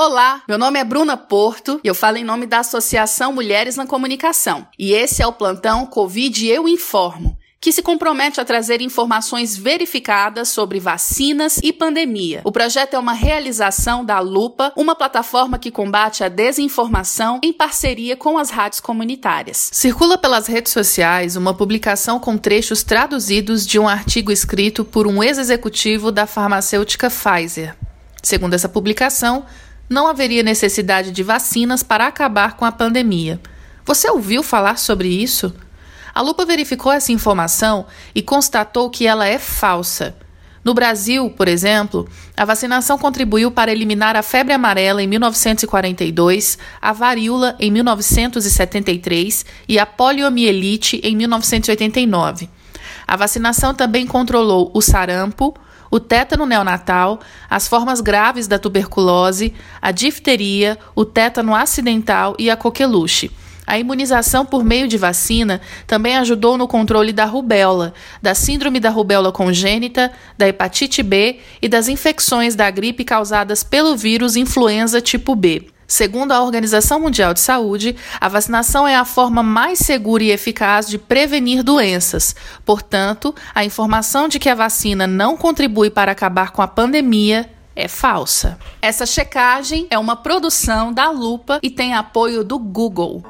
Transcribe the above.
Olá, meu nome é Bruna Porto e eu falo em nome da Associação Mulheres na Comunicação. E esse é o plantão Covid Eu Informo que se compromete a trazer informações verificadas sobre vacinas e pandemia. O projeto é uma realização da Lupa, uma plataforma que combate a desinformação em parceria com as rádios comunitárias. Circula pelas redes sociais uma publicação com trechos traduzidos de um artigo escrito por um ex-executivo da farmacêutica Pfizer. Segundo essa publicação, não haveria necessidade de vacinas para acabar com a pandemia. Você ouviu falar sobre isso? A lupa verificou essa informação e constatou que ela é falsa. No Brasil, por exemplo, a vacinação contribuiu para eliminar a febre amarela em 1942, a varíola em 1973 e a poliomielite em 1989. A vacinação também controlou o sarampo, o tétano neonatal, as formas graves da tuberculose, a difteria, o tétano acidental e a coqueluche. A imunização por meio de vacina também ajudou no controle da rubéola, da síndrome da rubéola congênita, da hepatite B e das infecções da gripe causadas pelo vírus influenza tipo B. Segundo a Organização Mundial de Saúde, a vacinação é a forma mais segura e eficaz de prevenir doenças. Portanto, a informação de que a vacina não contribui para acabar com a pandemia é falsa. Essa checagem é uma produção da Lupa e tem apoio do Google.